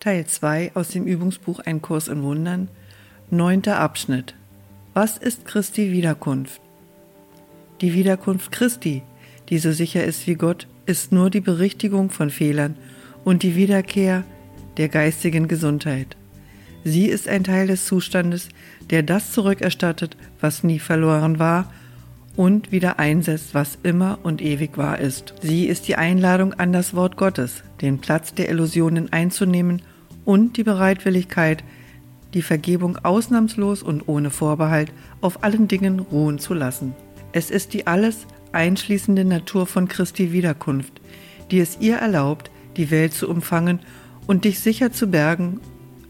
Teil 2 aus dem Übungsbuch Ein Kurs in Wundern, neunter Abschnitt. Was ist Christi Wiederkunft? Die Wiederkunft Christi, die so sicher ist wie Gott, ist nur die Berichtigung von Fehlern und die Wiederkehr der geistigen Gesundheit. Sie ist ein Teil des Zustandes, der das zurückerstattet, was nie verloren war und wieder einsetzt, was immer und ewig wahr ist. Sie ist die Einladung an das Wort Gottes, den Platz der Illusionen einzunehmen und die Bereitwilligkeit, die Vergebung ausnahmslos und ohne Vorbehalt auf allen Dingen ruhen zu lassen. Es ist die alles einschließende Natur von Christi Wiederkunft, die es ihr erlaubt, die Welt zu umfangen und dich sicher zu bergen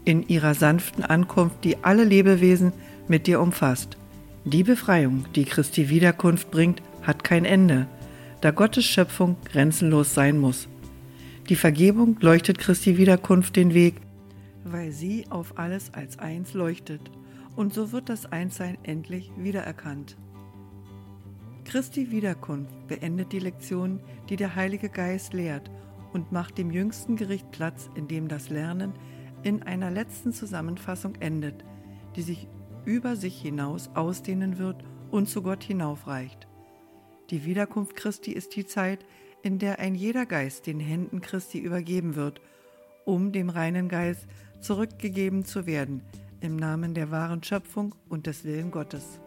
in ihrer sanften Ankunft, die alle Lebewesen mit dir umfasst. Die Befreiung, die Christi Wiederkunft bringt, hat kein Ende, da Gottes Schöpfung grenzenlos sein muss. Die Vergebung leuchtet Christi Wiederkunft den Weg, weil sie auf alles als eins leuchtet, und so wird das Einssein endlich wiedererkannt. Christi Wiederkunft beendet die Lektion, die der Heilige Geist lehrt, und macht dem jüngsten Gericht Platz, in dem das Lernen in einer letzten Zusammenfassung endet, die sich über sich hinaus ausdehnen wird und zu Gott hinaufreicht. Die Wiederkunft Christi ist die Zeit, in der ein jeder Geist den Händen Christi übergeben wird, um dem reinen Geist zurückgegeben zu werden, im Namen der wahren Schöpfung und des Willen Gottes.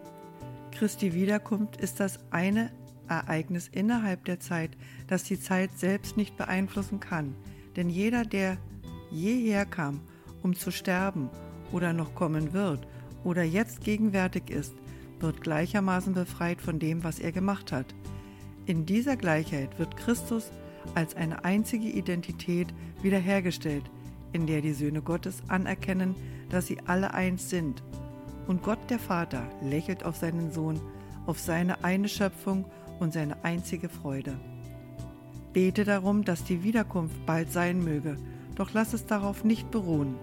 Christi Wiederkunft ist das eine Ereignis innerhalb der Zeit, das die Zeit selbst nicht beeinflussen kann, denn jeder, der jeher kam, um zu sterben oder noch kommen wird, oder jetzt gegenwärtig ist, wird gleichermaßen befreit von dem, was er gemacht hat. In dieser Gleichheit wird Christus als eine einzige Identität wiederhergestellt, in der die Söhne Gottes anerkennen, dass sie alle eins sind. Und Gott der Vater lächelt auf seinen Sohn, auf seine eine Schöpfung und seine einzige Freude. Bete darum, dass die Wiederkunft bald sein möge, doch lass es darauf nicht beruhen.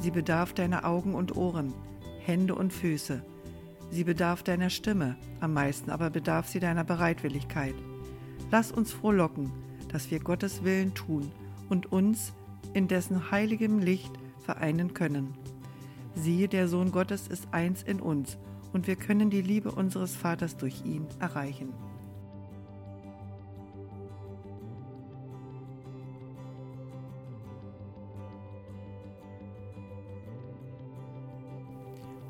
Sie bedarf deiner Augen und Ohren, Hände und Füße. Sie bedarf deiner Stimme, am meisten aber bedarf sie deiner Bereitwilligkeit. Lass uns frohlocken, dass wir Gottes Willen tun und uns in dessen heiligem Licht vereinen können. Siehe, der Sohn Gottes ist eins in uns, und wir können die Liebe unseres Vaters durch ihn erreichen.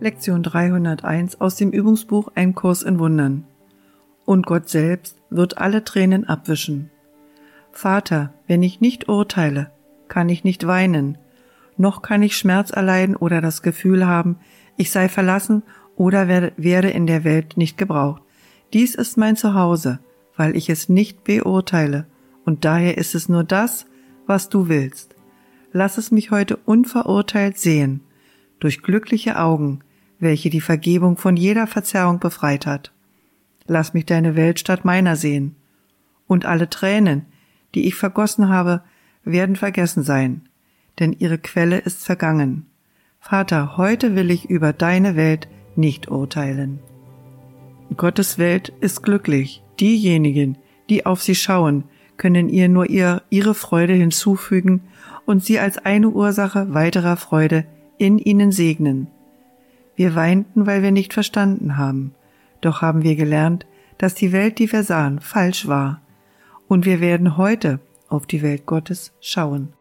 Lektion 301 aus dem Übungsbuch Ein Kurs in Wundern. Und Gott selbst wird alle Tränen abwischen. Vater, wenn ich nicht urteile, kann ich nicht weinen, noch kann ich Schmerz erleiden oder das Gefühl haben, ich sei verlassen oder werde in der Welt nicht gebraucht. Dies ist mein Zuhause, weil ich es nicht beurteile, und daher ist es nur das, was du willst. Lass es mich heute unverurteilt sehen, durch glückliche Augen, welche die Vergebung von jeder Verzerrung befreit hat. Lass mich deine Welt statt meiner sehen. Und alle Tränen, die ich vergossen habe, werden vergessen sein, denn ihre Quelle ist vergangen. Vater, heute will ich über deine Welt nicht urteilen. Gottes Welt ist glücklich. Diejenigen, die auf sie schauen, können ihr nur ihr, ihre Freude hinzufügen und sie als eine Ursache weiterer Freude in ihnen segnen. Wir weinten, weil wir nicht verstanden haben. Doch haben wir gelernt, dass die Welt, die wir sahen, falsch war. Und wir werden heute auf die Welt Gottes schauen.